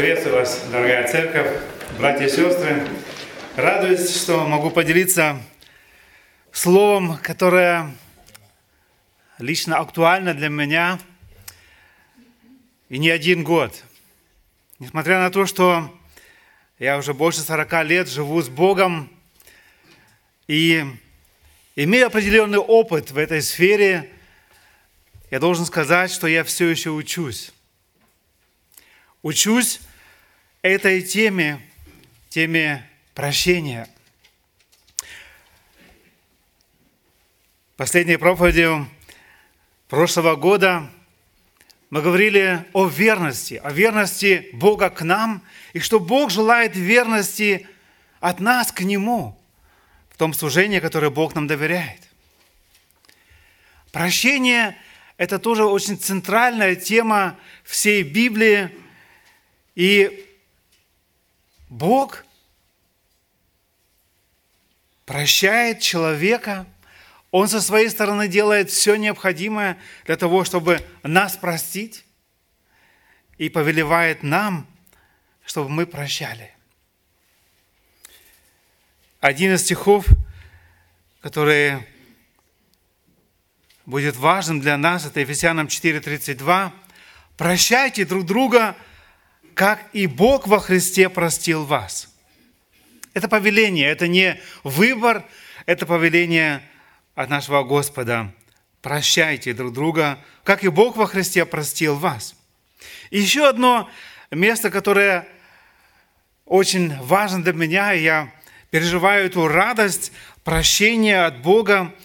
Приветствую вас, дорогая церковь, братья и сестры. Радуюсь, что могу поделиться словом, которое лично актуально для меня и не один год. Несмотря на то, что я уже больше 40 лет живу с Богом и имею определенный опыт в этой сфере, я должен сказать, что я все еще учусь. Учусь этой теме, теме прощения. Последней проповедью прошлого года мы говорили о верности, о верности Бога к нам, и что Бог желает верности от нас к Нему в том служении, которое Бог нам доверяет. Прощение – это тоже очень центральная тема всей Библии. И Бог прощает человека, Он со своей стороны делает все необходимое для того, чтобы нас простить, и повелевает нам, чтобы мы прощали. Один из стихов, которые будет важным для нас, это Ефесянам 4.32. «Прощайте друг друга, как и Бог во Христе простил вас». Это повеление, это не выбор, это повеление от нашего Господа. Прощайте друг друга, как и Бог во Христе простил вас. И еще одно место, которое очень важно для меня, и я переживаю эту радость прощения от Бога –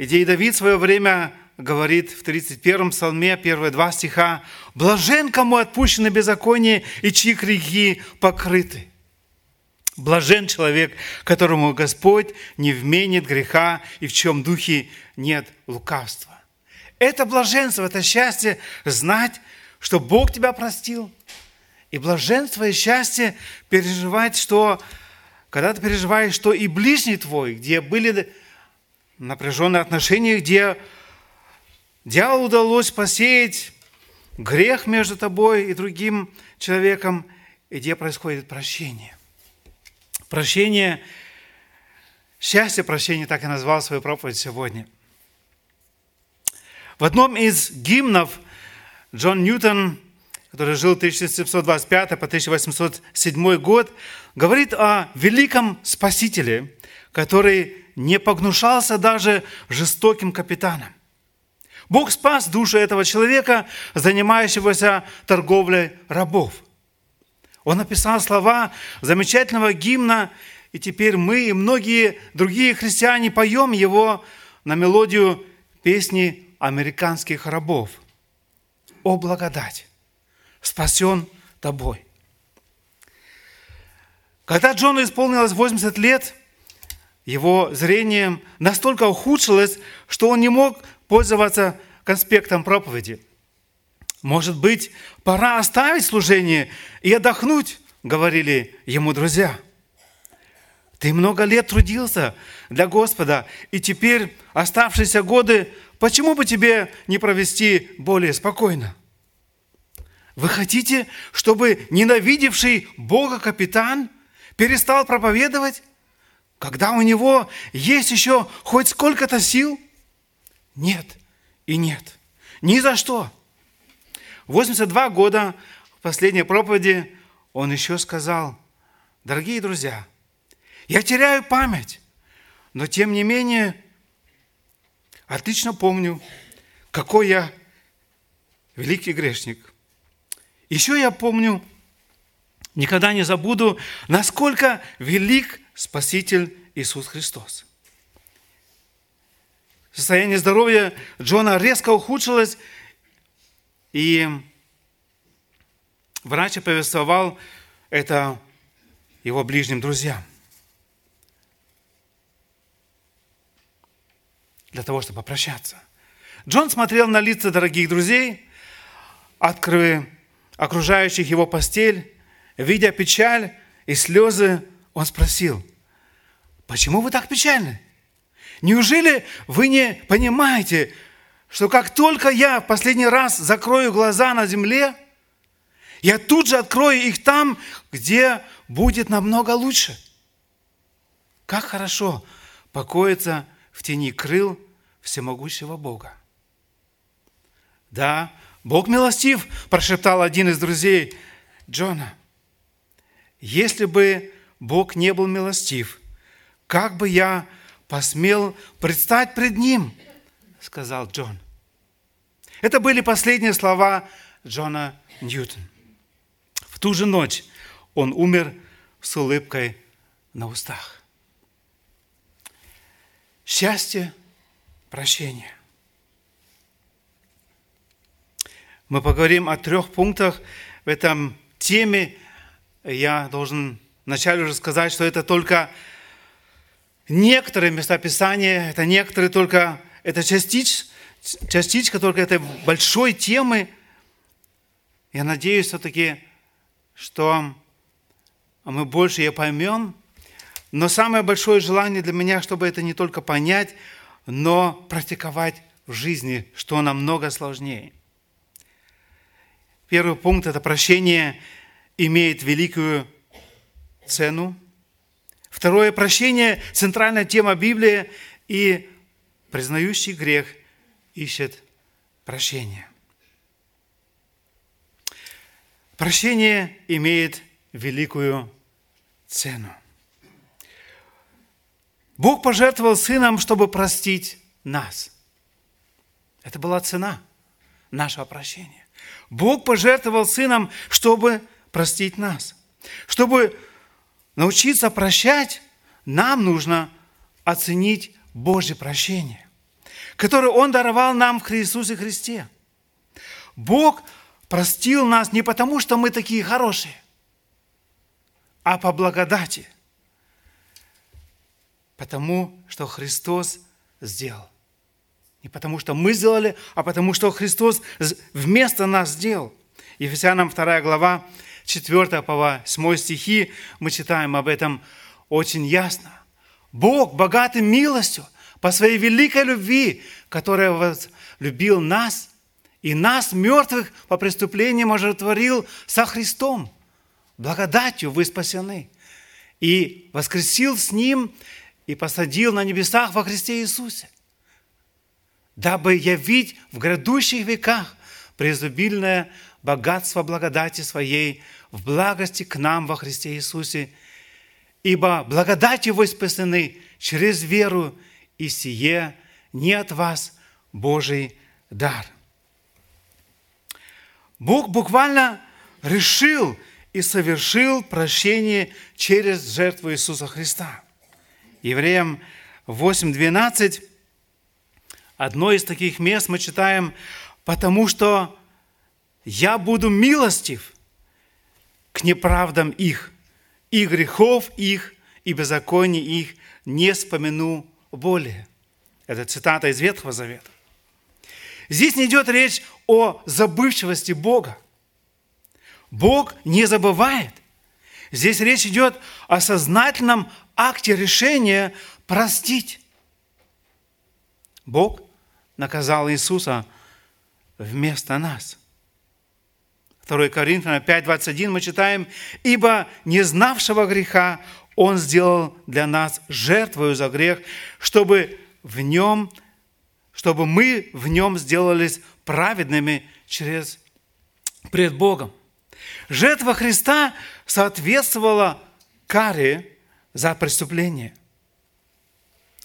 и Давид в свое время говорит в 31-м псалме, первые два стиха, «Блажен, кому отпущены беззаконие, и чьи грехи покрыты». Блажен человек, которому Господь не вменит греха и в чем духе нет лукавства. Это блаженство, это счастье знать, что Бог тебя простил. И блаженство и счастье переживать, что когда ты переживаешь, что и ближний твой, где были напряженные отношения, где дьяволу удалось посеять грех между тобой и другим человеком, и где происходит прощение. Прощение, счастье прощения, так и назвал свою проповедь сегодня. В одном из гимнов Джон Ньютон, который жил 1725 по 1807 год, говорит о великом Спасителе, который не погнушался даже жестоким капитаном. Бог спас душу этого человека, занимающегося торговлей рабов. Он написал слова замечательного гимна, и теперь мы и многие другие христиане поем его на мелодию песни американских рабов. «О благодать! Спасен тобой!» Когда Джону исполнилось 80 лет – его зрение настолько ухудшилось, что он не мог пользоваться конспектом проповеди. «Может быть, пора оставить служение и отдохнуть», — говорили ему друзья. «Ты много лет трудился для Господа, и теперь оставшиеся годы, почему бы тебе не провести более спокойно?» Вы хотите, чтобы ненавидевший Бога капитан перестал проповедовать? когда у него есть еще хоть сколько-то сил? Нет и нет. Ни за что. 82 года в последней проповеди он еще сказал, дорогие друзья, я теряю память, но тем не менее отлично помню, какой я великий грешник. Еще я помню, никогда не забуду, насколько велик Спаситель Иисус Христос. Состояние здоровья Джона резко ухудшилось, и врач повествовал это его ближним друзьям. Для того, чтобы попрощаться. Джон смотрел на лица дорогих друзей, открыв окружающих его постель, видя печаль и слезы, он спросил, Почему вы так печальны? Неужели вы не понимаете, что как только я в последний раз закрою глаза на земле, Я тут же открою их там, где будет намного лучше. Как хорошо покоиться в тени крыл всемогущего Бога. Да, Бог милостив, прошептал один из друзей Джона. Если бы Бог не был милостив, как бы я посмел предстать пред Ним, сказал Джон. Это были последние слова Джона Ньютона. В ту же ночь он умер с улыбкой на устах. Счастье, прощение. Мы поговорим о трех пунктах в этом теме. Я должен вначале уже сказать, что это только некоторые места Писания, это некоторые только, это частич, частичка только этой большой темы. Я надеюсь все-таки, что мы больше ее поймем. Но самое большое желание для меня, чтобы это не только понять, но практиковать в жизни, что намного сложнее. Первый пункт – это прощение имеет великую цену. Второе – прощение – центральная тема Библии, и признающий грех ищет прощение. Прощение имеет великую цену. Бог пожертвовал Сыном, чтобы простить нас. Это была цена нашего прощения. Бог пожертвовал Сыном, чтобы простить нас. Чтобы научиться прощать, нам нужно оценить Божье прощение, которое Он даровал нам в Иисусе Христе. Бог простил нас не потому, что мы такие хорошие, а по благодати, потому что Христос сделал. Не потому что мы сделали, а потому что Христос вместо нас сделал. Ефесянам 2 глава, 4 по 8 стихи, мы читаем об этом очень ясно. Бог богатым милостью по своей великой любви, которая любил нас, и нас, мертвых по преступлениям, оживотворил со Христом. Благодатью вы спасены. И воскресил с Ним и посадил на небесах во Христе Иисусе дабы явить в грядущих веках преизобильное богатство благодати Своей в благости к нам во Христе Иисусе, ибо благодатью вы спасены через веру, и сие не от вас Божий дар. Бог буквально решил и совершил прощение через жертву Иисуса Христа. Евреям 8.12 Одно из таких мест мы читаем, потому что я буду милостив к неправдам их, и грехов их, и беззаконий их не вспомяну более. Это цитата из Ветхого Завета. Здесь не идет речь о забывчивости Бога. Бог не забывает. Здесь речь идет о сознательном акте решения простить. Бог наказал Иисуса вместо нас. 2 Коринфянам 5:21 мы читаем, «Ибо не знавшего греха Он сделал для нас жертвою за грех, чтобы в нем, чтобы мы в нем сделались праведными через пред Богом». Жертва Христа соответствовала каре за преступление.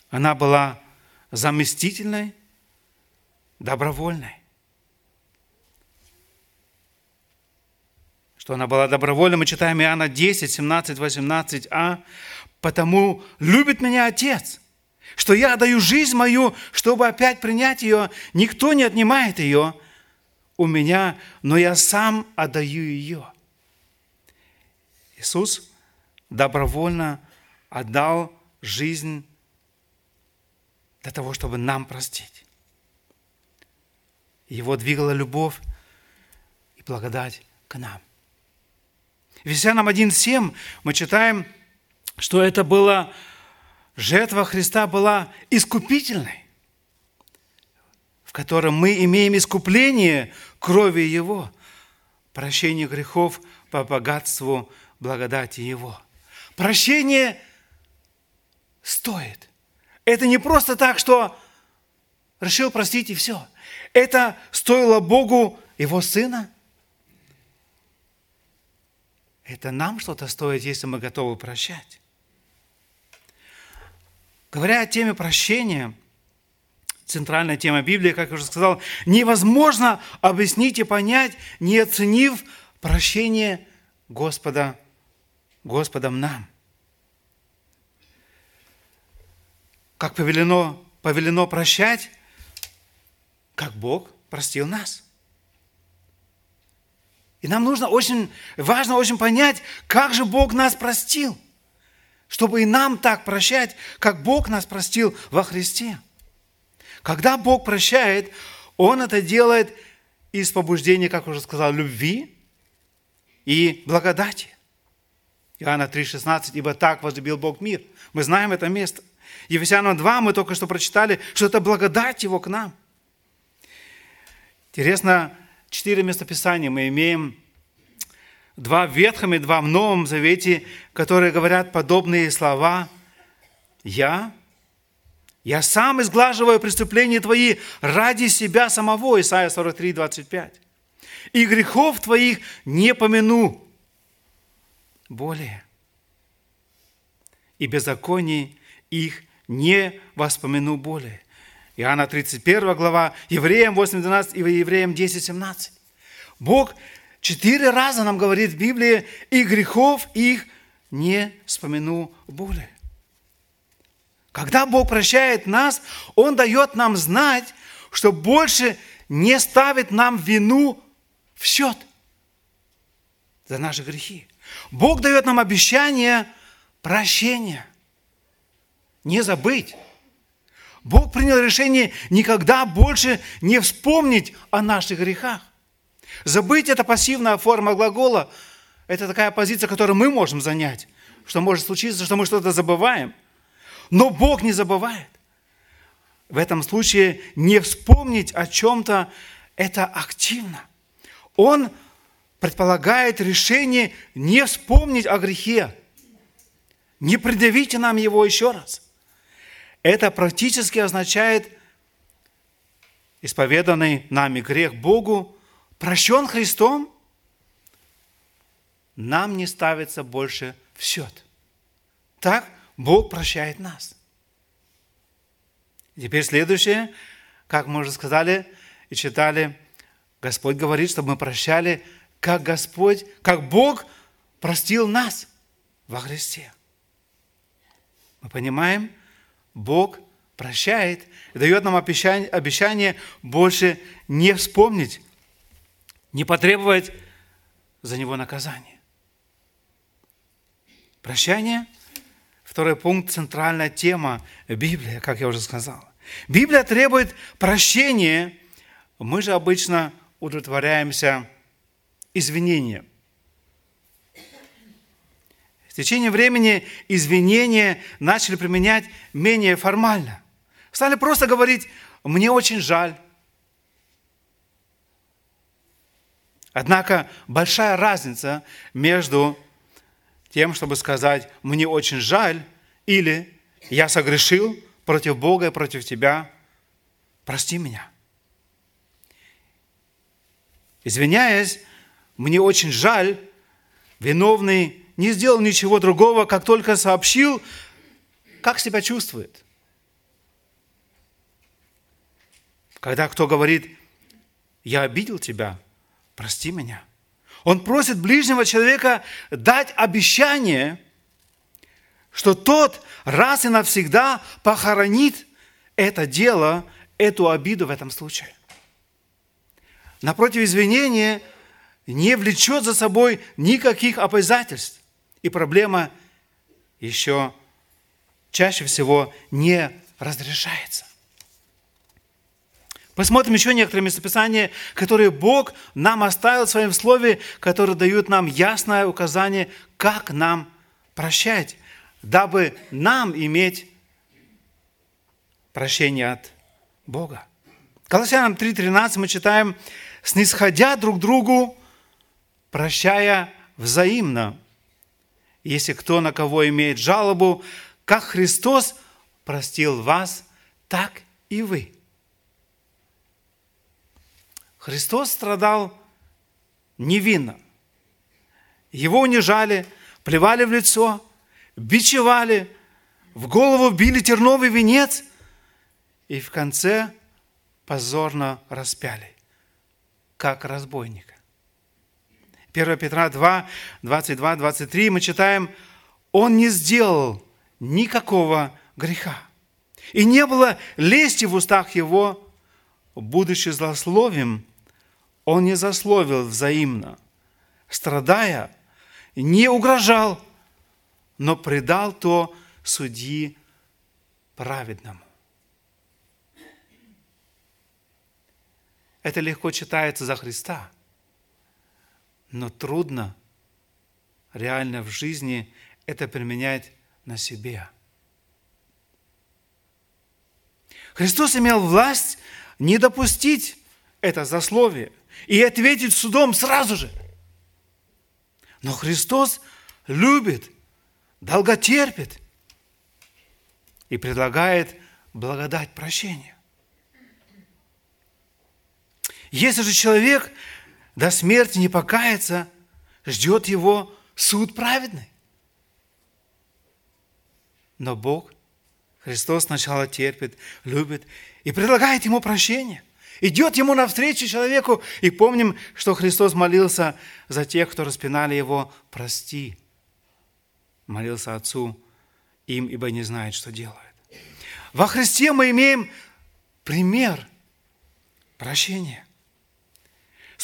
Она была заместительной добровольной. Что она была добровольной, мы читаем Иоанна 10, 17, 18а. «Потому любит меня Отец, что я отдаю жизнь мою, чтобы опять принять ее. Никто не отнимает ее у меня, но я сам отдаю ее». Иисус добровольно отдал жизнь для того, чтобы нам простить. Его двигала любовь и благодать к нам. В Ефесянам 1.7 мы читаем, что это была жертва Христа была искупительной, в котором мы имеем искупление крови Его. прощение грехов по богатству благодати Его. Прощение стоит. Это не просто так, что решил простить и все. Это стоило Богу Его Сына. Это нам что-то стоит, если мы готовы прощать. Говоря о теме прощения, центральная тема Библии, как я уже сказал, невозможно объяснить и понять, не оценив прощение Господа, Господом нам. Как повелено, повелено прощать, как Бог простил нас. И нам нужно очень, важно очень понять, как же Бог нас простил, чтобы и нам так прощать, как Бог нас простил во Христе. Когда Бог прощает, Он это делает из побуждения, как уже сказал, любви и благодати. Иоанна 3,16, ибо так возлюбил Бог мир. Мы знаем это место. Ефесянам 2 мы только что прочитали, что это благодать Его к нам. Интересно, четыре местописания мы имеем, два в Ветхом и два в Новом Завете, которые говорят подобные слова. «Я, я сам изглаживаю преступления твои ради себя самого», Исайя 43, 25. «И грехов твоих не помяну более, и беззаконий их не воспомяну более». Иоанна 31 глава, Евреям 8.12 и Евреям 10.17. Бог четыре раза нам говорит в Библии, и грехов их не вспомяну более. Когда Бог прощает нас, Он дает нам знать, что больше не ставит нам вину в счет за наши грехи. Бог дает нам обещание прощения. Не забыть. Бог принял решение никогда больше не вспомнить о наших грехах. Забыть – это пассивная форма глагола. Это такая позиция, которую мы можем занять. Что может случиться, что мы что-то забываем. Но Бог не забывает. В этом случае не вспомнить о чем-то – это активно. Он предполагает решение не вспомнить о грехе. Не придавите нам его еще раз. Это практически означает исповеданный нами грех Богу, прощен Христом, нам не ставится больше в счет. Так Бог прощает нас. Теперь следующее, как мы уже сказали и читали, Господь говорит, чтобы мы прощали, как Господь, как Бог простил нас во Христе. Мы понимаем, Бог прощает дает нам обещание, обещание больше не вспомнить, не потребовать за него наказания. Прощание – второй пункт, центральная тема Библии, как я уже сказал. Библия требует прощения, мы же обычно удовлетворяемся извинением – в течение времени извинения начали применять менее формально. Стали просто говорить «мне очень жаль». Однако большая разница между тем, чтобы сказать «мне очень жаль» или «я согрешил против Бога и против тебя, прости меня». Извиняясь, мне очень жаль, виновный не сделал ничего другого, как только сообщил, как себя чувствует. Когда кто говорит, я обидел тебя, прости меня. Он просит ближнего человека дать обещание, что тот раз и навсегда похоронит это дело, эту обиду в этом случае. Напротив, извинения не влечет за собой никаких обязательств. И проблема еще чаще всего не разрешается. Посмотрим еще некоторые местописания, которые Бог нам оставил в своем слове, которые дают нам ясное указание, как нам прощать, дабы нам иметь прощение от Бога. Колоссянам 3.13 мы читаем, «Снисходя друг другу прощая взаимно, если кто на кого имеет жалобу, как Христос простил вас, так и вы. Христос страдал невинно. Его унижали, плевали в лицо, бичевали, в голову били терновый венец и в конце позорно распяли, как разбойника. 1 Петра 2, 22, 23 мы читаем, «Он не сделал никакого греха, и не было лести в устах его, будучи злословием, он не засловил взаимно, страдая, не угрожал, но предал то судьи праведному. Это легко читается за Христа, но трудно реально в жизни это применять на себе. Христос имел власть не допустить это засловие и ответить судом сразу же. Но Христос любит, долготерпит и предлагает благодать прощения. Если же человек до смерти не покается, ждет его суд праведный. Но Бог, Христос сначала терпит, любит и предлагает ему прощение. Идет ему навстречу человеку, и помним, что Христос молился за тех, кто распинали его, прости. Молился Отцу им, ибо не знает, что делает. Во Христе мы имеем пример прощения.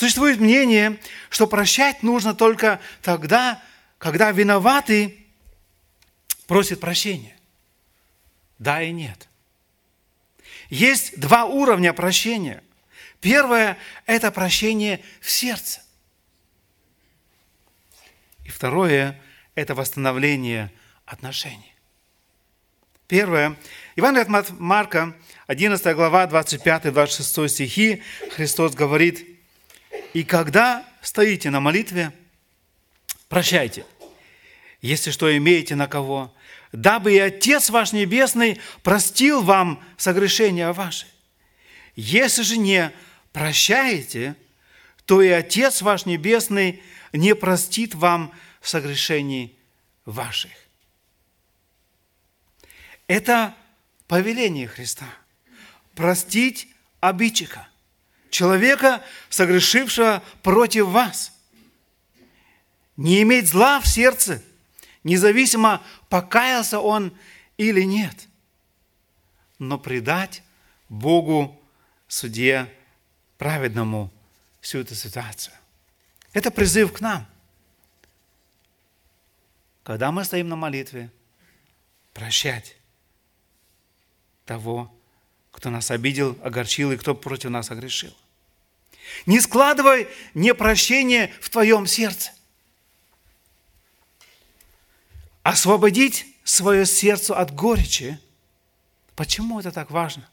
Существует мнение, что прощать нужно только тогда, когда виноватый просит прощения. Да и нет. Есть два уровня прощения. Первое – это прощение в сердце. И второе – это восстановление отношений. Первое. Евангелие от Марка, 11 глава, 25-26 стихи, Христос говорит, «И когда стоите на молитве, прощайте, если что имеете на кого, дабы и Отец ваш Небесный простил вам согрешения ваши. Если же не прощаете, то и Отец ваш Небесный не простит вам согрешений ваших. Это повеление Христа. Простить обидчика, человека, согрешившего против вас. Не иметь зла в сердце – независимо, покаялся он или нет, но предать Богу суде праведному всю эту ситуацию. Это призыв к нам. Когда мы стоим на молитве, прощать того, кто нас обидел, огорчил и кто против нас огрешил. Не складывай непрощение в твоем сердце освободить свое сердце от горечи. Почему это так важно?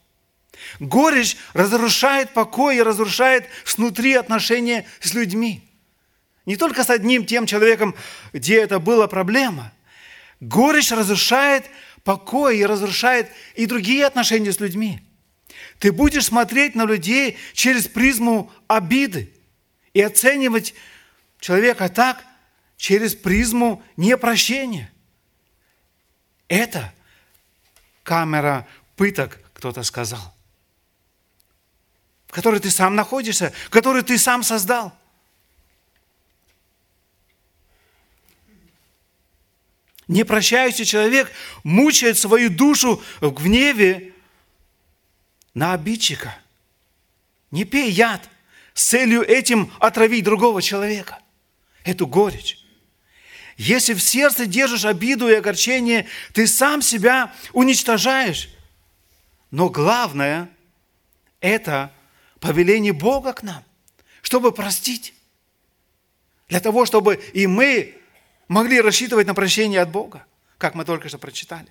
Горечь разрушает покой и разрушает снутри отношения с людьми. Не только с одним тем человеком, где это была проблема. Горечь разрушает покой и разрушает и другие отношения с людьми. Ты будешь смотреть на людей через призму обиды и оценивать человека так, через призму непрощения – это камера пыток, кто-то сказал, в которой ты сам находишься, которую ты сам создал. Непрощающий человек мучает свою душу в гневе на обидчика. Не пей яд с целью этим отравить другого человека. Эту горечь. Если в сердце держишь обиду и огорчение, ты сам себя уничтожаешь. Но главное – это повеление Бога к нам, чтобы простить. Для того, чтобы и мы могли рассчитывать на прощение от Бога, как мы только что прочитали.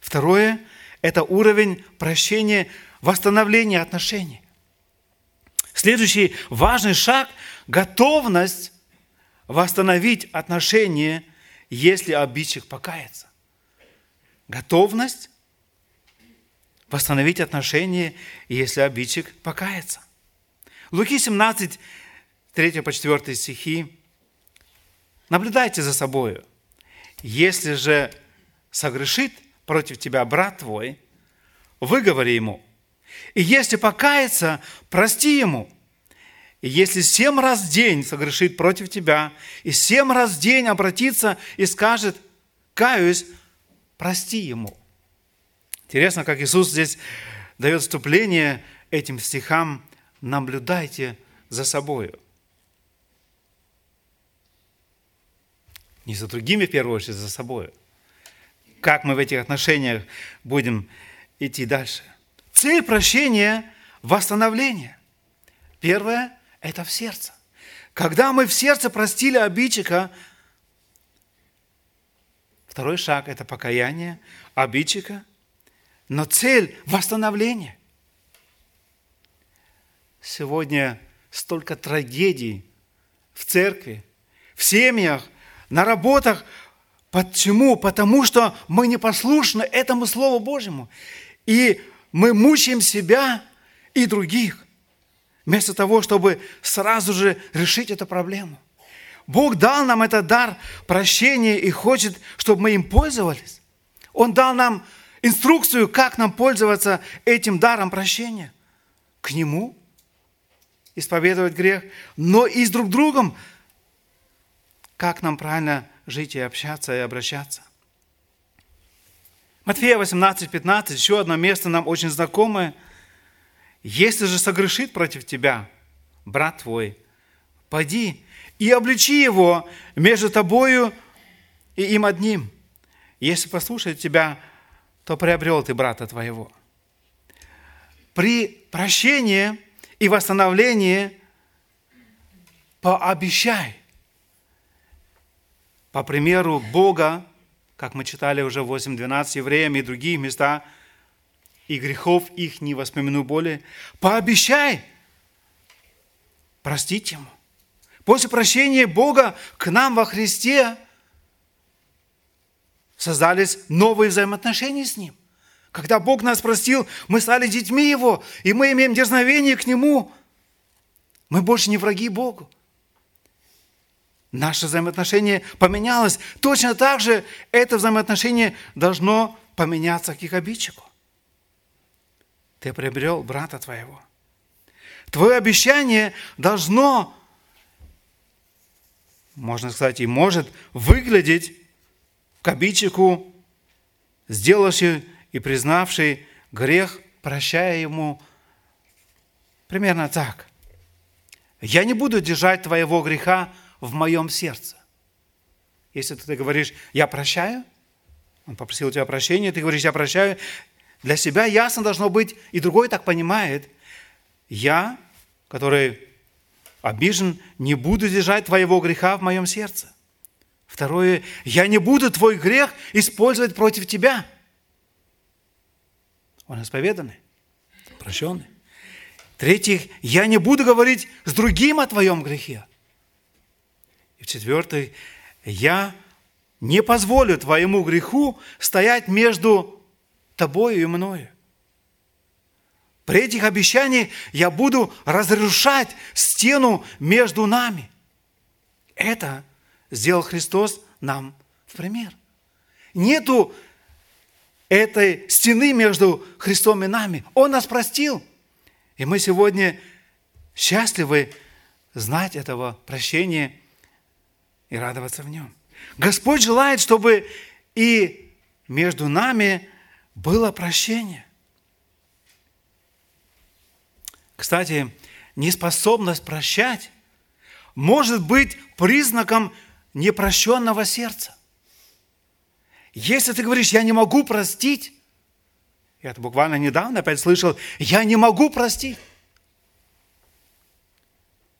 Второе – это уровень прощения, восстановления отношений. Следующий важный шаг – готовность восстановить отношения, если обидчик покается. Готовность восстановить отношения, если обидчик покается. Луки 17, 3 по 4 стихи. Наблюдайте за собою. Если же согрешит против тебя брат твой, выговори ему. И если покается, прости ему. И если семь раз в день согрешит против тебя, и семь раз в день обратится и скажет, каюсь, прости ему. Интересно, как Иисус здесь дает вступление этим стихам. Наблюдайте за собою. Не за другими, в первую очередь, за собой. Как мы в этих отношениях будем идти дальше. Цель прощения – восстановление. Первое – это в сердце. Когда мы в сердце простили обидчика, второй шаг – это покаяние обидчика, но цель – восстановление. Сегодня столько трагедий в церкви, в семьях, на работах. Почему? Потому что мы не послушны этому Слову Божьему. И мы мучаем себя и других, вместо того, чтобы сразу же решить эту проблему. Бог дал нам этот дар прощения и хочет, чтобы мы им пользовались. Он дал нам инструкцию, как нам пользоваться этим даром прощения. К Нему исповедовать грех, но и с друг другом, как нам правильно жить и общаться и обращаться. Матфея 18, 15, еще одно место нам очень знакомое. «Если же согрешит против тебя брат твой, пойди и обличи его между тобою и им одним. Если послушает тебя, то приобрел ты брата твоего». При прощении и восстановлении пообещай. По примеру Бога, как мы читали уже в 8.12 евреям и другие места, и грехов их не воспомяну более, пообещай простить ему. После прощения Бога к нам во Христе создались новые взаимоотношения с Ним. Когда Бог нас простил, мы стали детьми Его, и мы имеем дерзновение к Нему. Мы больше не враги Богу. Наше взаимоотношение поменялось. Точно так же это взаимоотношение должно поменяться к их обидчику. Ты приобрел брата твоего. Твое обещание должно, можно сказать, и может выглядеть к обидчику, сделавший и признавший грех, прощая ему примерно так. Я не буду держать твоего греха в моем сердце. Если ты говоришь, я прощаю, он попросил у тебя прощения, ты говоришь, я прощаю, для себя ясно должно быть, и другой так понимает, я, который обижен, не буду держать твоего греха в моем сердце. Второе, я не буду твой грех использовать против тебя. Он исповеданный, прощенный. третьих, я не буду говорить с другим о твоем грехе. И в-четвертых, я не позволю твоему греху стоять между тобою и мною. При этих обещаниях я буду разрушать стену между нами. Это сделал Христос нам в пример. Нету этой стены между Христом и нами. Он нас простил. И мы сегодня счастливы знать этого прощения и радоваться в нем. Господь желает, чтобы и между нами было прощение. Кстати, неспособность прощать может быть признаком непрощенного сердца. Если ты говоришь, я не могу простить, я это буквально недавно опять слышал, я не могу простить.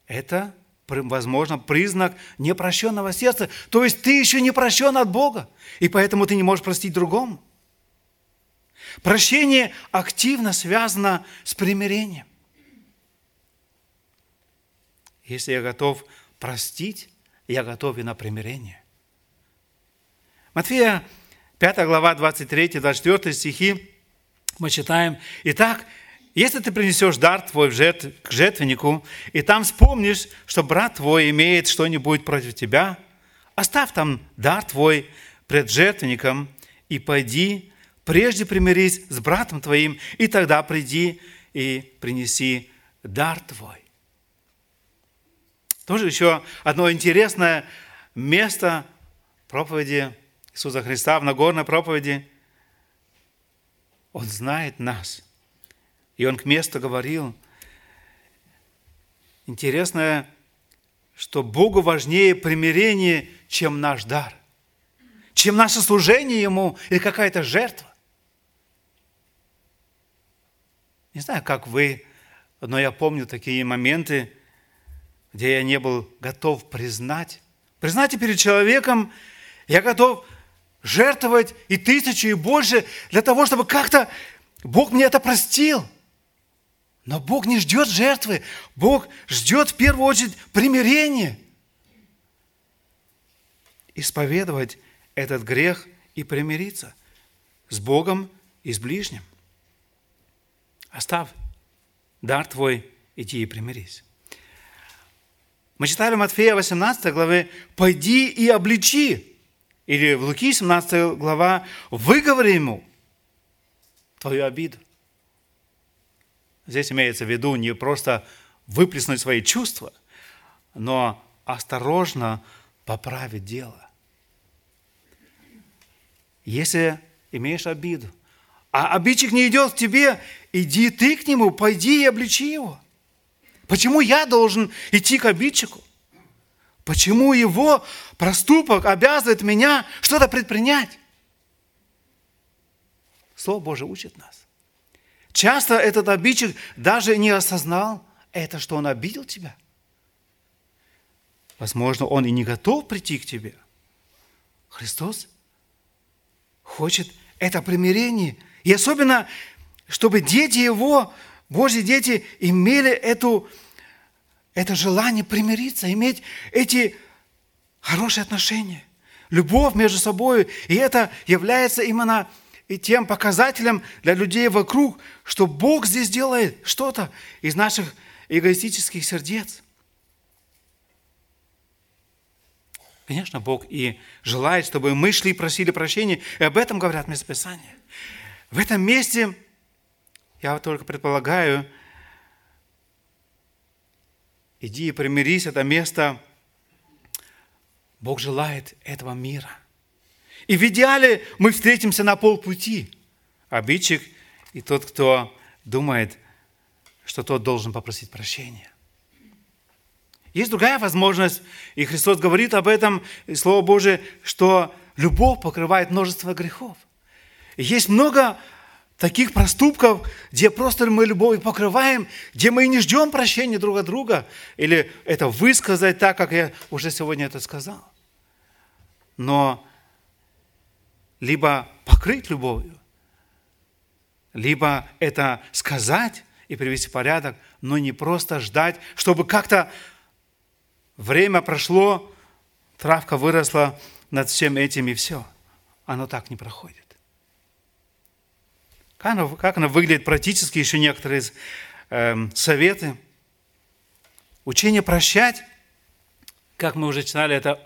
Это возможно, признак непрощенного сердца. То есть ты еще не прощен от Бога, и поэтому ты не можешь простить другому. Прощение активно связано с примирением. Если я готов простить, я готов и на примирение. Матфея 5 глава 23-24 стихи мы читаем. Итак, если ты принесешь дар твой в жертв, к жертвеннику, и там вспомнишь, что брат твой имеет что-нибудь против тебя, оставь там дар твой пред жертвенником и пойди, прежде примирись с братом твоим, и тогда приди и принеси дар твой. Тоже еще одно интересное место проповеди Иисуса Христа в Нагорной проповеди. Он знает нас – и он к месту говорил, интересно, что Богу важнее примирение, чем наш дар, чем наше служение Ему или какая-то жертва. Не знаю, как вы, но я помню такие моменты, где я не был готов признать. Признать перед человеком я готов жертвовать и тысячу, и больше для того, чтобы как-то Бог мне это простил – но Бог не ждет жертвы. Бог ждет в первую очередь примирения. Исповедовать этот грех и примириться с Богом и с ближним. Оставь дар твой, иди и примирись. Мы читали Матфея 18 главе «Пойди и обличи». Или в Луки 17 глава «Выговори ему твою обиду». Здесь имеется в виду не просто выплеснуть свои чувства, но осторожно поправить дело. Если имеешь обиду, а обидчик не идет к тебе, иди ты к нему, пойди и обличи его. Почему я должен идти к обидчику? Почему его проступок обязывает меня что-то предпринять? Слово Божие учит нас. Часто этот обидчик даже не осознал это, что он обидел тебя. Возможно, он и не готов прийти к тебе. Христос хочет это примирение. И особенно, чтобы дети Его, Божьи дети, имели эту, это желание примириться, иметь эти хорошие отношения, любовь между собой. И это является именно и тем показателем для людей вокруг, что Бог здесь делает что-то из наших эгоистических сердец. Конечно, Бог и желает, чтобы мы шли и просили прощения, и об этом говорят Местописания. В этом месте, я только предполагаю, иди и примирись, это место, Бог желает этого мира – и в идеале мы встретимся на полпути. Обидчик и тот, кто думает, что тот должен попросить прощения. Есть другая возможность, и Христос говорит об этом, и Слово Божие, что любовь покрывает множество грехов. И есть много таких проступков, где просто мы любовью покрываем, где мы не ждем прощения друг от друга, или это высказать так, как я уже сегодня это сказал. Но либо покрыть любовью, либо это сказать и привести в порядок, но не просто ждать, чтобы как-то время прошло, травка выросла над всем этим и все. Оно так не проходит. Как оно, как оно выглядит практически, еще некоторые э, советы. Учение прощать, как мы уже читали, это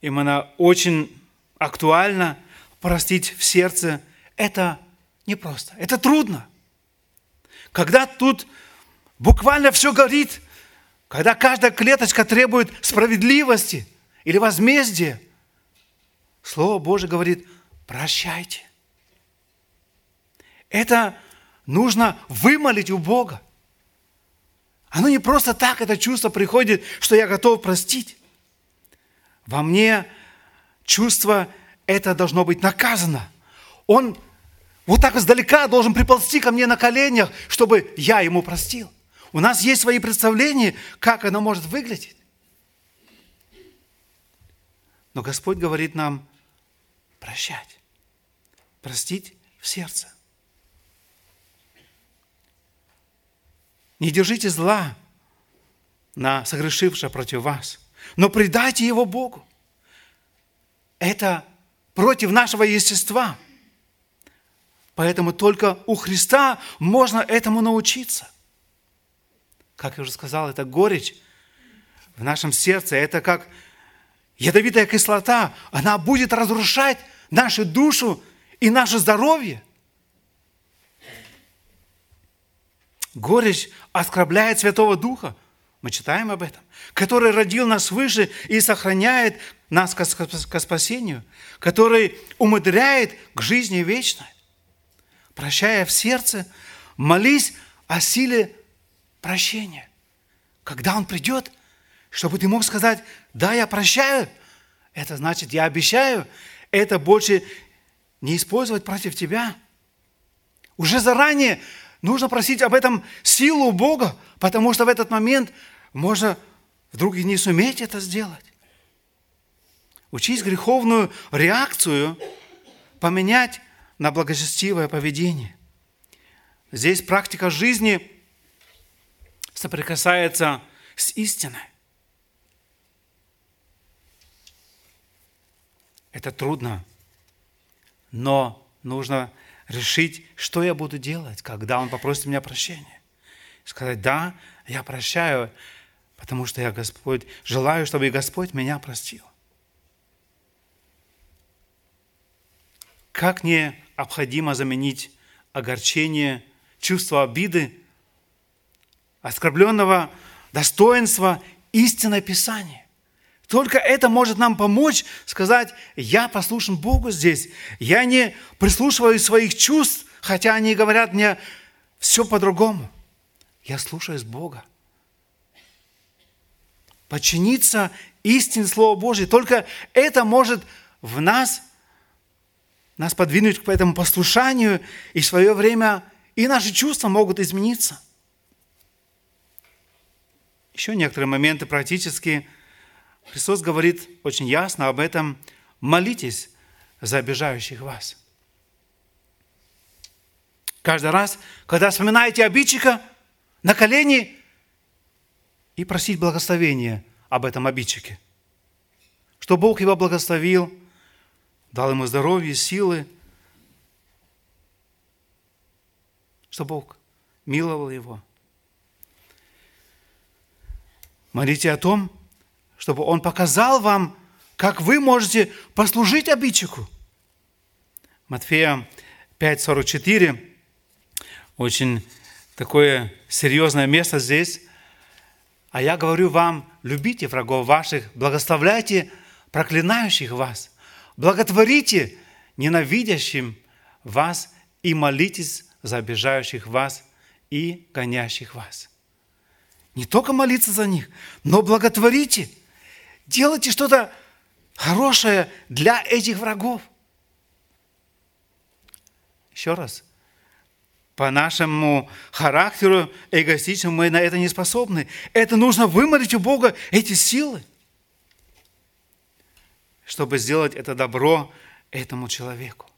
именно очень актуально – простить в сердце, это непросто, это трудно. Когда тут буквально все горит, когда каждая клеточка требует справедливости или возмездия, Слово Божие говорит, прощайте. Это нужно вымолить у Бога. Оно не просто так, это чувство приходит, что я готов простить. Во мне чувство это должно быть наказано. Он вот так издалека должен приползти ко мне на коленях, чтобы я ему простил. У нас есть свои представления, как оно может выглядеть. Но Господь говорит нам прощать, простить в сердце. Не держите зла на согрешившего против вас. но предайте его Богу. Это против нашего естества. Поэтому только у Христа можно этому научиться. Как я уже сказал, это горечь в нашем сердце. Это как ядовитая кислота. Она будет разрушать нашу душу и наше здоровье. Горечь оскорбляет Святого Духа. Мы читаем об этом. Который родил нас выше и сохраняет нас к спасению. Который умудряет к жизни вечной. Прощая в сердце, молись о силе прощения. Когда Он придет, чтобы ты мог сказать, да, я прощаю, это значит, я обещаю, это больше не использовать против тебя. Уже заранее нужно просить об этом силу Бога, потому что в этот момент можно вдруг и не суметь это сделать. Учись греховную реакцию поменять на благочестивое поведение. Здесь практика жизни соприкасается с истиной. Это трудно, но нужно решить, что я буду делать, когда он попросит меня прощения. Сказать, да, я прощаю, потому что я Господь, желаю, чтобы и Господь меня простил. Как необходимо заменить огорчение, чувство обиды, оскорбленного достоинства истинное Писание. Только это может нам помочь сказать, я послушен Богу здесь. Я не прислушиваюсь своих чувств, хотя они говорят мне все по-другому. Я слушаюсь Бога. Подчиниться истине Слова Божьего. Только это может в нас, нас подвинуть к этому послушанию, и в свое время и наши чувства могут измениться. Еще некоторые моменты практические – Христос говорит очень ясно об этом. Молитесь за обижающих вас. Каждый раз, когда вспоминаете обидчика, на колени и просить благословения об этом обидчике. Что Бог его благословил, дал ему здоровье, силы, что Бог миловал его. Молите о том, чтобы Он показал вам, как вы можете послужить обидчику. Матфея 5.44, очень такое серьезное место здесь. А я говорю вам, любите врагов ваших, благословляйте проклинающих вас, благотворите ненавидящим вас и молитесь за обижающих вас и гонящих вас. Не только молиться за них, но благотворите – Делайте что-то хорошее для этих врагов. Еще раз. По нашему характеру эгоистичному мы на это не способны. Это нужно вымолить у Бога эти силы, чтобы сделать это добро этому человеку.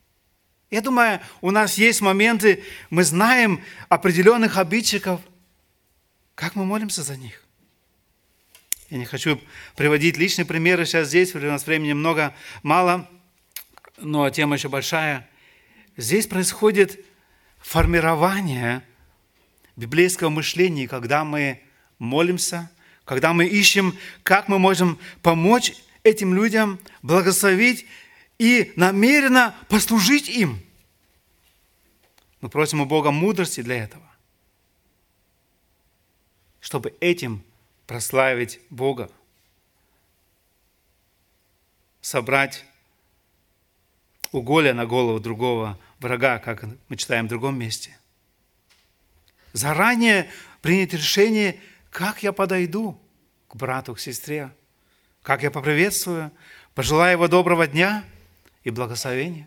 Я думаю, у нас есть моменты, мы знаем определенных обидчиков, как мы молимся за них. Я не хочу приводить личные примеры сейчас здесь, у нас времени много, мало, но тема еще большая. Здесь происходит формирование библейского мышления, когда мы молимся, когда мы ищем, как мы можем помочь этим людям, благословить и намеренно послужить им. Мы просим у Бога мудрости для этого, чтобы этим прославить Бога, собрать уголья на голову другого врага, как мы читаем в другом месте. Заранее принять решение, как я подойду к брату, к сестре, как я поприветствую, пожелаю его доброго дня и благословения.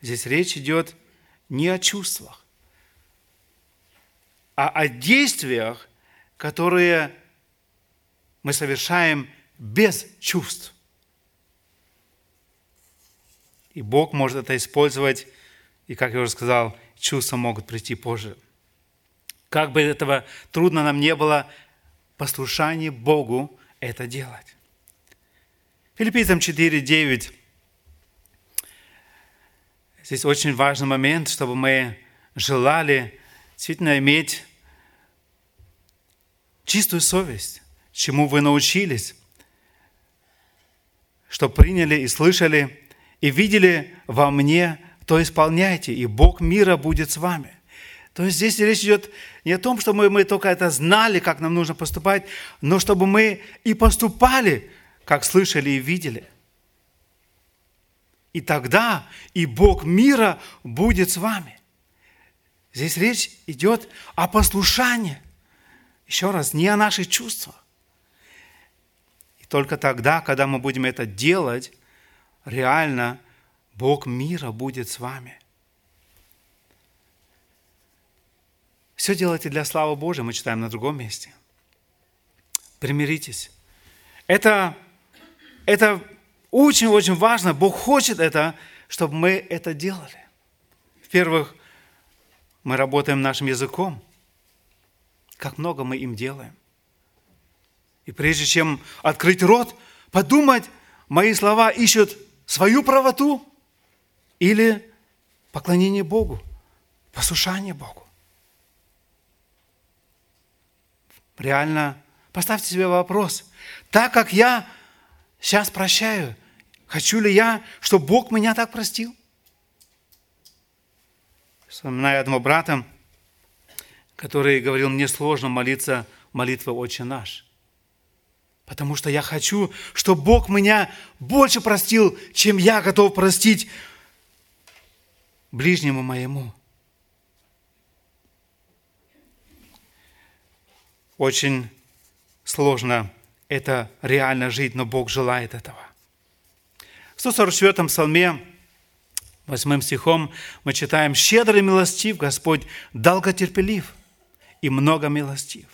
Здесь речь идет не о чувствах, а о действиях, которые мы совершаем без чувств. И Бог может это использовать, и, как я уже сказал, чувства могут прийти позже. Как бы этого трудно нам не было, послушании Богу это делать. Филиппийцам 4, 9. Здесь очень важный момент, чтобы мы желали действительно иметь чистую совесть, чему вы научились, что приняли и слышали, и видели во мне, то исполняйте, и Бог мира будет с вами. То есть здесь речь идет не о том, что мы, мы только это знали, как нам нужно поступать, но чтобы мы и поступали, как слышали и видели. И тогда и Бог мира будет с вами. Здесь речь идет о послушании. Еще раз, не о наших чувствах. И только тогда, когда мы будем это делать, реально Бог мира будет с вами. Все делайте для славы Божьей, мы читаем на другом месте. Примиритесь. Это, это очень-очень важно. Бог хочет это, чтобы мы это делали. В-первых, мы работаем нашим языком. Как много мы им делаем. И прежде чем открыть рот, подумать, мои слова ищут свою правоту или поклонение Богу, послушание Богу. Реально, поставьте себе вопрос. Так как я сейчас прощаю, хочу ли я, чтобы Бог меня так простил? Вспоминаю одного брата, который говорил, мне сложно молиться молитвы «Отче наш». Потому что я хочу, чтобы Бог меня больше простил, чем я готов простить ближнему моему. Очень сложно это реально жить, но Бог желает этого. В 144-м псалме Восьмым стихом мы читаем «Щедрый милостив Господь, долготерпелив и много милостив».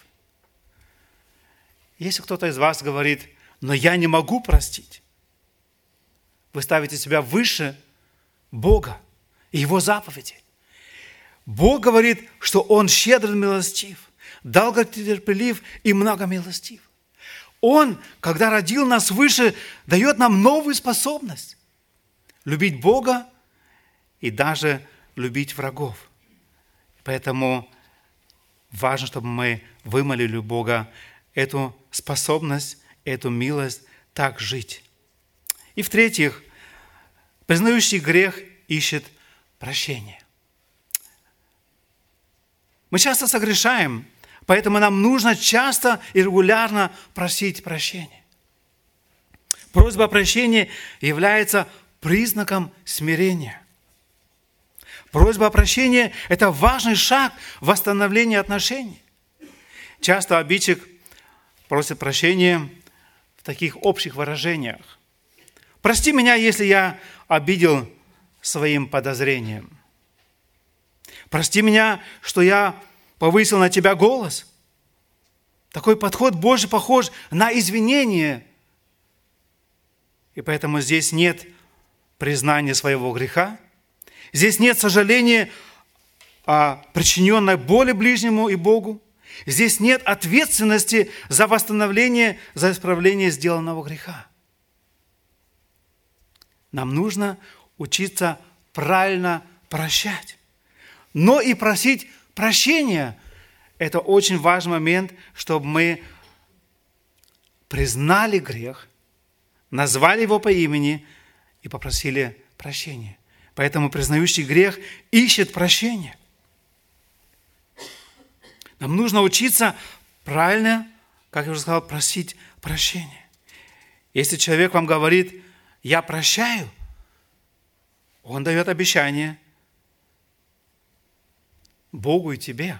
Если кто-то из вас говорит, но я не могу простить, вы ставите себя выше Бога и Его заповеди. Бог говорит, что Он щедрый милостив, долготерпелив и много милостив. Он, когда родил нас выше, дает нам новую способность любить Бога и даже любить врагов. Поэтому важно, чтобы мы вымолили у Бога эту способность, эту милость так жить. И в-третьих, признающий грех ищет прощение. Мы часто согрешаем, поэтому нам нужно часто и регулярно просить прощения. Просьба о прощении является признаком смирения – Просьба о прощении – это важный шаг в восстановлении отношений. Часто обидчик просит прощения в таких общих выражениях. «Прости меня, если я обидел своим подозрением. Прости меня, что я повысил на тебя голос». Такой подход больше похож на извинение. И поэтому здесь нет признания своего греха – Здесь нет сожаления о причиненной боли ближнему и Богу. Здесь нет ответственности за восстановление, за исправление сделанного греха. Нам нужно учиться правильно прощать. Но и просить прощения – это очень важный момент, чтобы мы признали грех, назвали его по имени и попросили прощения. Поэтому признающий грех ищет прощения. Нам нужно учиться правильно, как я уже сказал, просить прощения. Если человек вам говорит, я прощаю, он дает обещание Богу и тебе.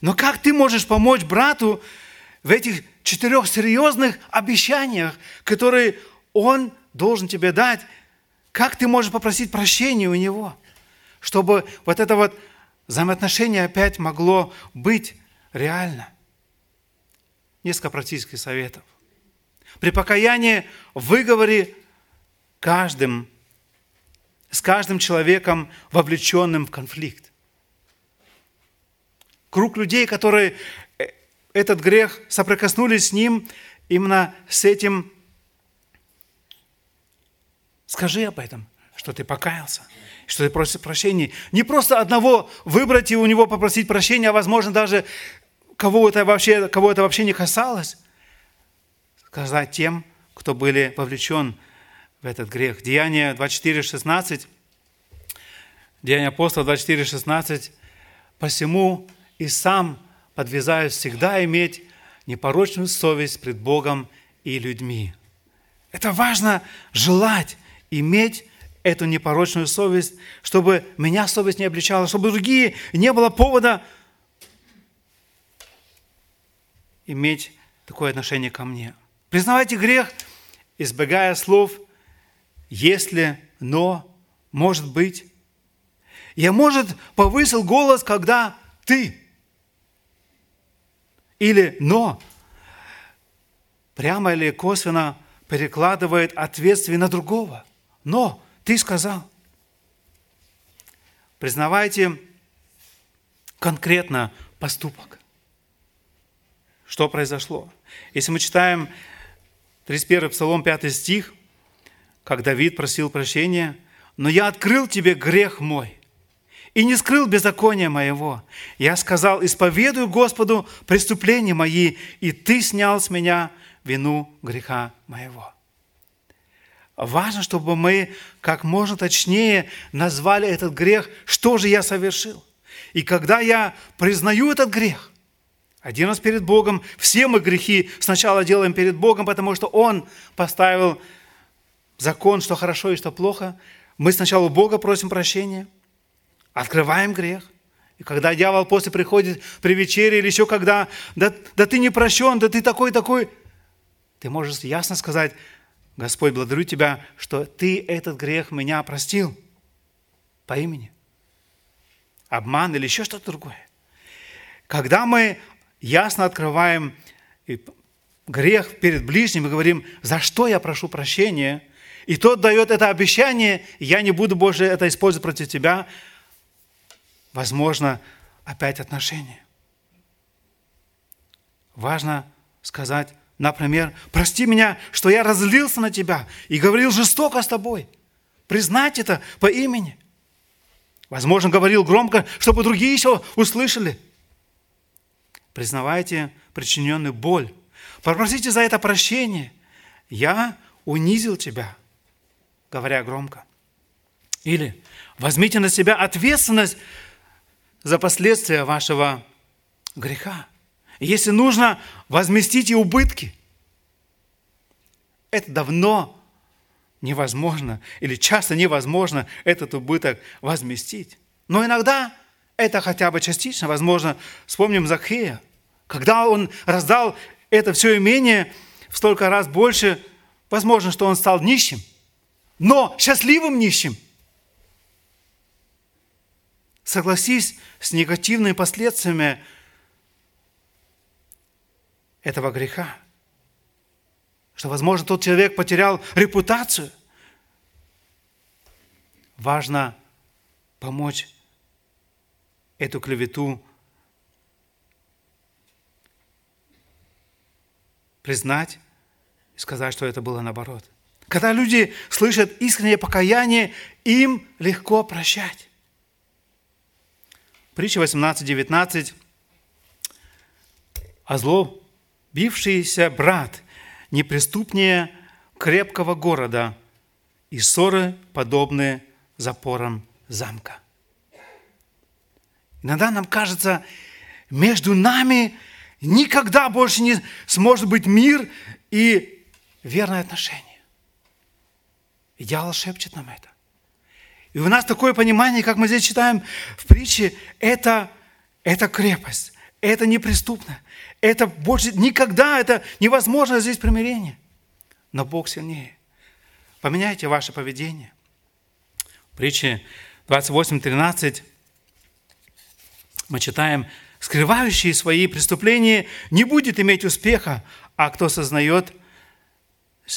Но как ты можешь помочь брату в этих четырех серьезных обещаниях, которые он должен тебе дать, как ты можешь попросить прощения у него, чтобы вот это вот взаимоотношение опять могло быть реально? Несколько практических советов. При покаянии выговори каждым, с каждым человеком, вовлеченным в конфликт. Круг людей, которые э, этот грех, соприкоснулись с ним, именно с этим, скажи об этом, что ты покаялся, что ты просишь прощения. Не просто одного выбрать и у него попросить прощения, а возможно даже кого это вообще, кого это вообще не касалось, сказать тем, кто были вовлечен в этот грех. Деяние 24, 16, Деяние апостола 24, 16. «Посему и сам подвязаюсь всегда иметь непорочную совесть пред Богом и людьми». Это важно желать иметь эту непорочную совесть, чтобы меня совесть не обличала, чтобы другие не было повода иметь такое отношение ко мне. Признавайте грех, избегая слов «если», «но», «может быть». Я, может, повысил голос, когда ты. Или «но». Прямо или косвенно перекладывает ответственность на другого. Но ты сказал. Признавайте конкретно поступок. Что произошло? Если мы читаем 31 Псалом, 5 стих, как Давид просил прощения, «Но я открыл тебе грех мой, и не скрыл беззакония моего. Я сказал, исповедую Господу преступления мои, и Ты снял с меня вину греха моего». Важно, чтобы мы как можно точнее назвали этот грех, что же я совершил. И когда я признаю этот грех, один раз перед Богом. Все мы грехи сначала делаем перед Богом, потому что Он поставил закон, что хорошо и что плохо. Мы сначала у Бога просим прощения, открываем грех. И когда дьявол после приходит при вечере или еще когда, да, да ты не прощен, да ты такой-такой, ты можешь ясно сказать, Господь, благодарю Тебя, что Ты этот грех меня простил по имени. Обман или еще что-то другое. Когда мы ясно открываем грех перед ближним и говорим, за что я прошу прощения, и тот дает это обещание, я не буду больше это использовать против тебя, возможно, опять отношения. Важно сказать, например, прости меня, что я разлился на тебя и говорил жестоко с тобой. Признать это по имени. Возможно, говорил громко, чтобы другие еще услышали – Признавайте причиненную боль. Попросите за это прощение. Я унизил тебя, говоря громко. Или возьмите на себя ответственность за последствия вашего греха. Если нужно, возместите убытки. Это давно невозможно или часто невозможно этот убыток возместить. Но иногда это хотя бы частично, возможно, вспомним Захея, когда он раздал это все имение в столько раз больше, возможно, что он стал нищим, но счастливым нищим. Согласись с негативными последствиями этого греха. Что, возможно, тот человек потерял репутацию. Важно помочь эту клевету признать и сказать, что это было наоборот. Когда люди слышат искреннее покаяние, им легко прощать. Притча 18.19. А зло бившийся брат неприступнее крепкого города, и ссоры подобны запорам замка. Иногда нам кажется, между нами никогда больше не сможет быть мир и верное отношение. И дьявол шепчет нам это. И у нас такое понимание, как мы здесь читаем в притче, это, это крепость, это неприступно, это больше никогда, это невозможно здесь примирение. Но Бог сильнее. Поменяйте ваше поведение. В притче 28.13 мы читаем, скрывающий свои преступления не будет иметь успеха, а кто сознает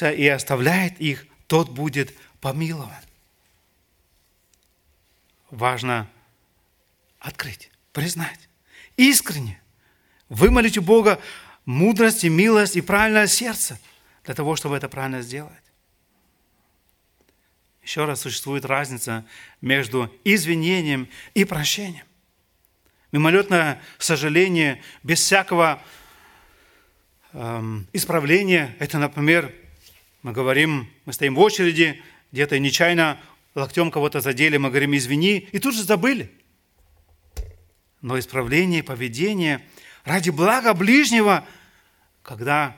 и оставляет их, тот будет помилован. Важно открыть, признать, искренне Вымолите Бога мудрость и милость и правильное сердце для того, чтобы это правильно сделать. Еще раз, существует разница между извинением и прощением. Мимолетное сожаление без всякого эм, исправления, это, например, мы говорим, мы стоим в очереди, где-то нечаянно локтем кого-то задели, мы говорим «извини», и тут же забыли. Но исправление поведения ради блага ближнего, когда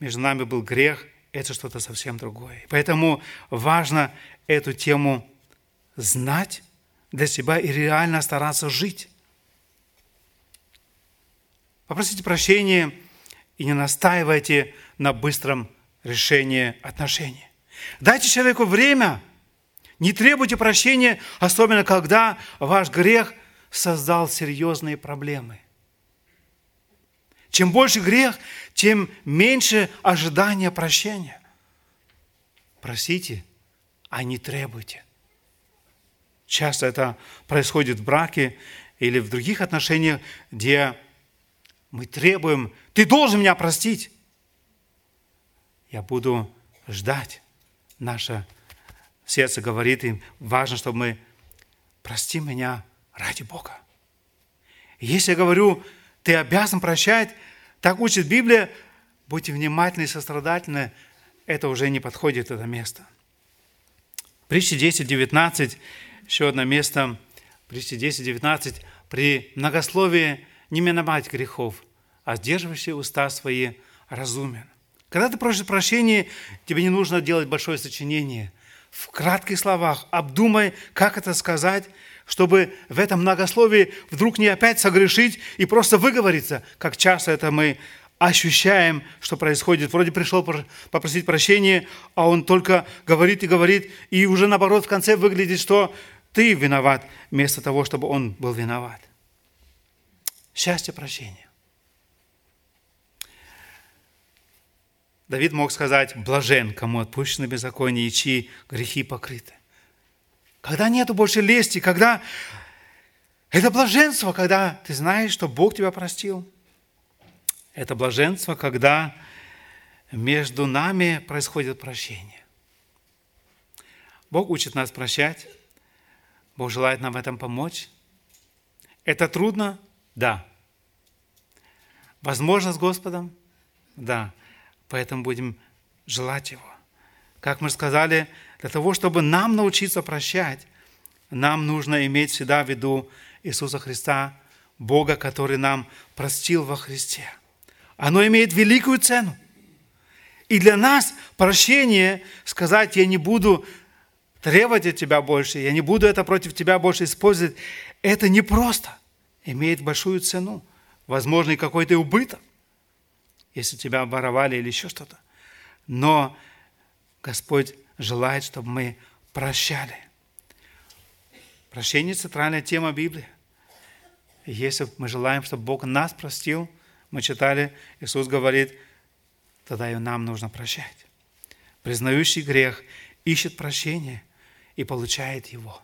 между нами был грех, это что-то совсем другое. Поэтому важно эту тему знать для себя и реально стараться жить. Попросите прощения и не настаивайте на быстром решении отношений. Дайте человеку время. Не требуйте прощения, особенно когда ваш грех создал серьезные проблемы. Чем больше грех, тем меньше ожидания прощения. Просите – а не требуйте. Часто это происходит в браке или в других отношениях, где мы требуем, ты должен меня простить. Я буду ждать. Наше сердце говорит им, важно, чтобы мы прости меня ради Бога. если я говорю, ты обязан прощать, так учит Библия, будьте внимательны и сострадательны, это уже не подходит это место. Притчи 10, 19, еще одно место, Притчи 10, 19, при многословии не миновать грехов, а сдерживающий уста свои разумен. Когда ты просишь прощения, тебе не нужно делать большое сочинение. В кратких словах обдумай, как это сказать, чтобы в этом многословии вдруг не опять согрешить и просто выговориться, как часто это мы ощущаем, что происходит. Вроде пришел попросить прощения, а он только говорит и говорит, и уже наоборот в конце выглядит, что ты виноват, вместо того, чтобы он был виноват. Счастье прощения. Давид мог сказать, блажен, кому отпущено беззаконие и чьи грехи покрыты. Когда нету больше лести, когда это блаженство, когда ты знаешь, что Бог тебя простил – это блаженство, когда между нами происходит прощение. Бог учит нас прощать. Бог желает нам в этом помочь. Это трудно? Да. Возможно с Господом? Да. Поэтому будем желать Его. Как мы сказали, для того, чтобы нам научиться прощать, нам нужно иметь всегда в виду Иисуса Христа, Бога, который нам простил во Христе – оно имеет великую цену. И для нас прощение, сказать, я не буду требовать от тебя больше, я не буду это против тебя больше использовать, это непросто. Имеет большую цену. Возможно, и какой-то убыток, если тебя оборовали или еще что-то. Но Господь желает, чтобы мы прощали. Прощение – центральная тема Библии. И если мы желаем, чтобы Бог нас простил – мы читали, Иисус говорит, тогда и нам нужно прощать. Признающий грех ищет прощения и получает его.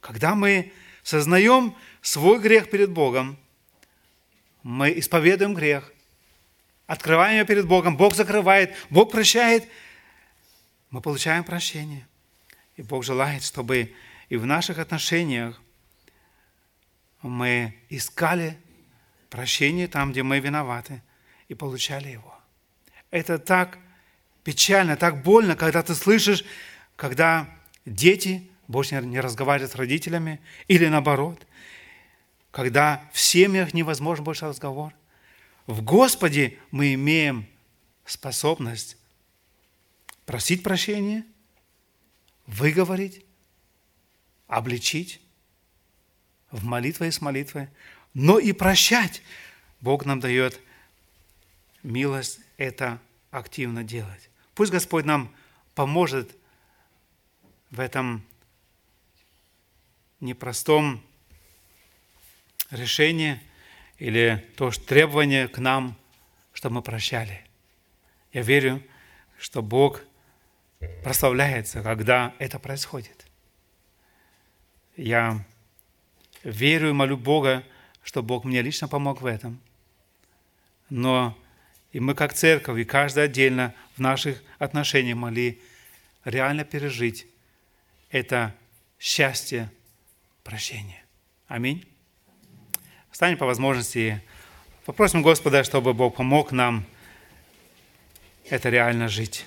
Когда мы сознаем свой грех перед Богом, мы исповедуем грех, открываем его перед Богом, Бог закрывает, Бог прощает, мы получаем прощение. И Бог желает, чтобы и в наших отношениях мы искали прощение там, где мы виноваты, и получали его. Это так печально, так больно, когда ты слышишь, когда дети больше не разговаривают с родителями, или наоборот, когда в семьях невозможен больше разговор. В Господе мы имеем способность просить прощения, выговорить, обличить в молитве и с молитвой, но и прощать. Бог нам дает милость это активно делать. Пусть Господь нам поможет в этом непростом решении или то что требование к нам, чтобы мы прощали. Я верю, что Бог прославляется, когда это происходит. Я верю и молю Бога, что Бог мне лично помог в этом. но и мы как церковь, и каждый отдельно в наших отношениях могли реально пережить это счастье прощения. Аминь. Встанем по возможности. Попросим Господа, чтобы Бог помог нам это реально жить.